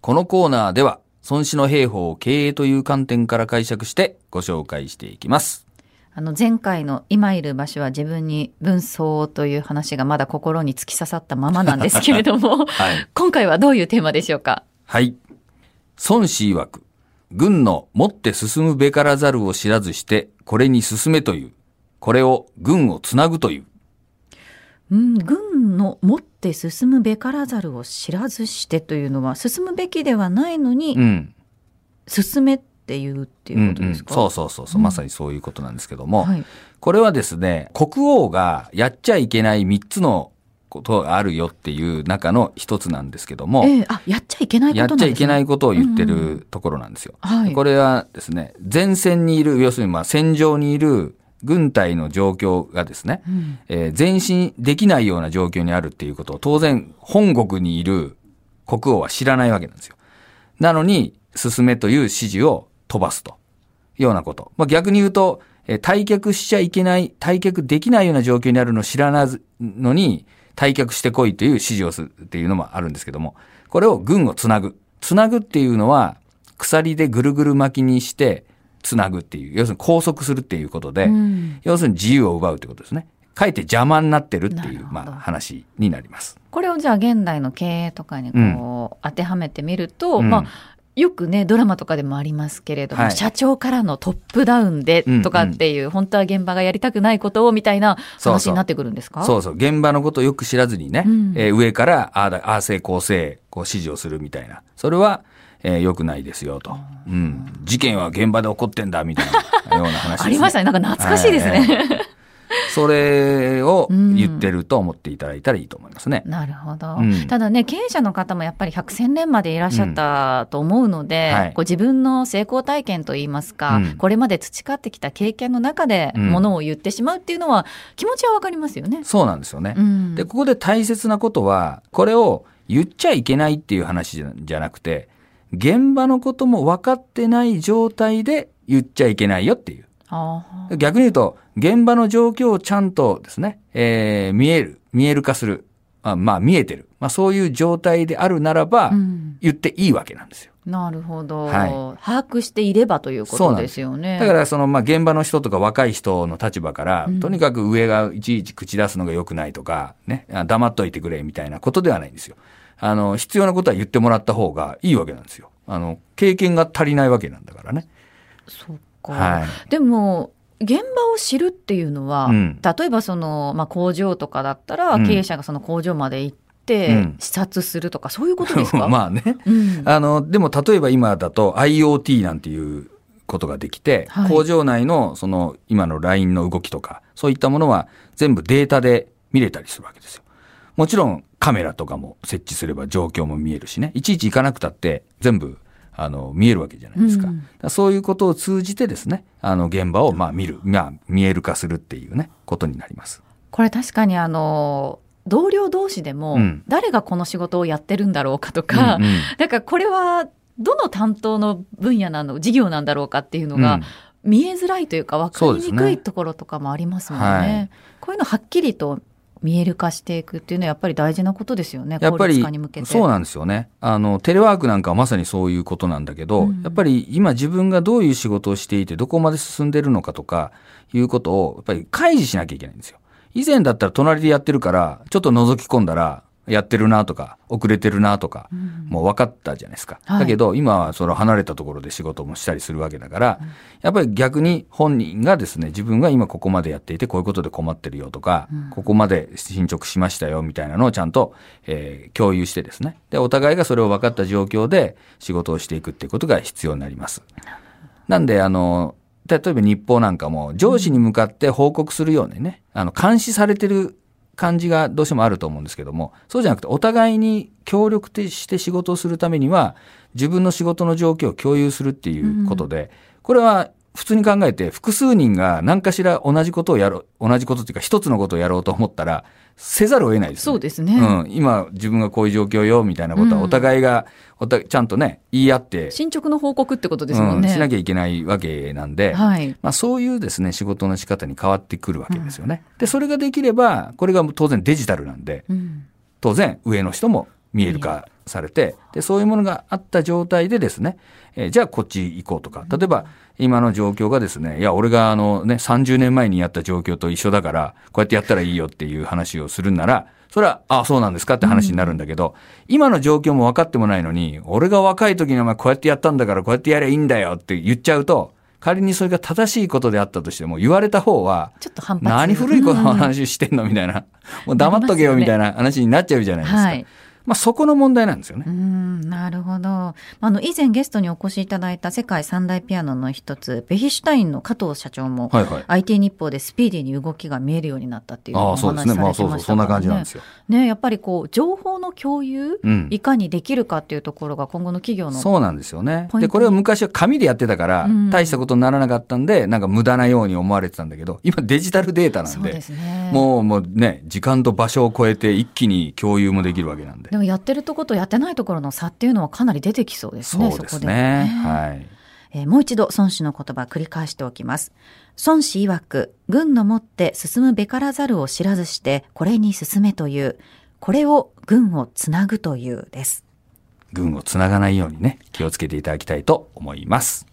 このコーナーでは、孫子の兵法を経営という観点から解釈してご紹介していきます。あの前回の今いる場所は自分に分相という話がまだ心に突き刺さったままなんですけれども、はい。今回はどういうテーマでしょうか？はい。孫子曰く、軍の持って進むべからざるを知らずして、これに進めという。これを軍をつなぐという。うん、軍の持って進むべからざるを知らずしてというのは進むべきではないのに、うん。進めっていうっていうことですか、うんうん。そうそうそうそう、まさにそういうことなんですけども、はい。これはですね、国王がやっちゃいけない3つのことがあるよっていう中の一つなんですけども、ええ。あやっちゃいけないことやっちゃいけないことを言ってうんうん。るところなんですよ。はい。これはですね、前線にいる、要するにまあ戦場にいる軍隊の状況がですね、うんえー前進できないような状況にあるっていうことを当然本国にいる国王は知らないわけなんですよ。なのに、進めという指示を飛ばすというようなこと。まあ、逆に言うと、えー退却しちゃいけない、退却できないような状況にあるのを知らないのに、退却してこいという指示をするっていうのもあるんですけども、これを軍をつなぐ。つなぐっていうのは、鎖でぐるぐる巻きにして、つなぐっていう、要するに拘束するっていうことで、うん。要するに自由を奪うということですね。かえって邪魔になってるっていう、まあ、話になります。これをじゃあ現代の経営とかにこう、当てはめてみると、うん。まあよくねドラマとかでもありますけれども、はい。社長からのトップダウンでうんとかっていう、本当は現場がやりたくないことをみたいな話になってくるんですか？そうそう。現場のことをよく知らずにね、うん。えー上から、ああだ、ああせい、こうせい、こう指示をするみたいな。それは、えー良くないですよと。うん。事件は現場で起こってんだ、みたいなような話です、ありましたね。なんか懐かしいですね、はいそれを言ってると思っていただいたらいいと思いますね。なるほど、うん。ただね経営者の方もやっぱり百戦錬磨でいらっしゃったと思うので、うん。はい。こう自分の成功体験といいますか、うん。これまで培ってきた経験の中でうん。ものを言ってしまうっていうのは気持ちはわかりますよね。そうなんですよね。うん。で、ここで大切なことは、これを言っちゃいけないっていう話じゃなくて、現場のことも分かってない状態で言っちゃいけないよっていう。逆に言うと、現場の状況をちゃんとですね、えー見える、見える化する。あまあ、見えてる。まあ、そういう状態であるならば、うん言っていいわけなんですよ。なるほど、はい把握していればということですよね。だから、その、まあ、現場の人とか若い人の立場から、うんとにかく上がいちいち口出すのが良くないとか、ね、あ黙っといてくれみたいなことではないんですよ。あの、必要なことは言ってもらった方がいいわけなんですよ。あの、経験が足りないわけなんだからね。そっか、はい。でも現場を知るっていうのは、うん例えばその、まあ、工場とかだったら、うん経営者がその工場まで行って、うん視察するとかそういうことですか、まあね。うんあの、でも例えば今だと IoT なんていうことができて、はい工場内のその今の LINE の動きとか、そういったものは全部データで見れたりするわけですよ。もちろんカメラとかも設置すれば状況も見えるしね、いちいち行かなくたって全部あの見えるわけじゃないですか。うん。そういうことを通じてですね、あの現場をまあ見る、まあ見える化するっていうね、ことになります。これ確かにあの同僚同士でも、うん。誰がこの仕事をやってるんだろうかとか、うんうん。だからこれはどの担当の分野なの事業なんだろうかっていうのが、うん。見えづらいというか分かりにくいところとかもありますもんね。はい。こういうのはっきりと見える化していくっていうのはやっぱり大事なことですよね。やっぱり化に向けて。そうなんですよね。あの、テレワークなんかはまさにそういうことなんだけど、うんやっぱり今自分がどういう仕事をしていて、どこまで進んでるのかとか、いうことを、やっぱり開示しなきゃいけないんですよ。以前だったら隣でやってるから、ちょっと覗き込んだら、やってるなとか、遅れてるなとか、うんもう分かったじゃないですか。はいだけど、今はその離れたところで仕事もしたりするわけだから、やっぱり逆に本人がですね、自分が今ここまでやっていて、こういうことで困ってるよとか、うんここまで進捗しましたよみたいなのをちゃんと、えー共有してですね。で、お互いがそれを分かった状況で仕事をしていくっていうことが必要になります。なんで、あの、例えば日報なんかも上司に向かって報告するようにね、あの、監視されてる感じがどうしてもあると思うんですけども、そうじゃなくてお互いに協力して仕事をするためには、自分の仕事の状況を共有するっていうことで、これは普通に考えて複数人が何かしら同じことをやろう、同じことっていうか一つのことをやろうと思ったら、せざるを得ないです、ね。そうですね。うん、今自分がこういう状況よみたいなことはうんお互いがおたちゃんとね言い合って、進捗の報告ってことですもんうん、ね。しなきゃいけないわけなんで、はい。まあ、そういうですね仕事の仕方に変わってくるわけですよね。でそれができればこれが当然デジタルなんでうん当然上の人も見える化されて、で、そういうものがあった状態でですね、えーじゃあこっち行こうとか、例えば今の状況がですね、いや、俺があのね、30年前にやった状況と一緒だから、こうやってやったらいいよっていう話をするんなら、それは、あそうなんですかって話になるんだけど、今の状況も分かってもないのに、俺が若い時にお前こうやってやったんだからこうやってやりゃいいんだよって言っちゃうと、仮にそれが正しいことであったとしても、言われた方は、ちょっと反発何古いことの話してんのみたいな。もう黙っとけよみたいな話になっちゃうじゃないですか。はいまあそこの問題なんですよねう。んなるほど。あの以前ゲストにお越しいただいた世界三大ピアノの一つベヒシュタインの加藤社長も、はいはい。IT 日報でスピーディーに動きが見えるようになったっていうのをああ、おそうですね。話しされてまあそうそう、そんな感じなんねですよ。ねやっぱりこう情報の共有、うん。いかにできるかっていうところが今後の企業のそうなんですよねで、これを昔は紙でやってたからうん、大したことにならなかったんで、なんか無駄なように思われてたんだけど、今デジタルデータなんそうでで、すね。もうもうね、時間と場所を超えて一気に共有もできるわけなんでで。もやってるとことやってないところの差っていうのはかなり出てきそうですね。そうですこでね。はい。えーもう一度孫子の言葉繰り返しておきます。孫子曰く、軍のもって進むべからざるを知らずして、これに進めという、これを軍をつなぐというです。軍をつながないようにね、気をつけていただきたいと思います。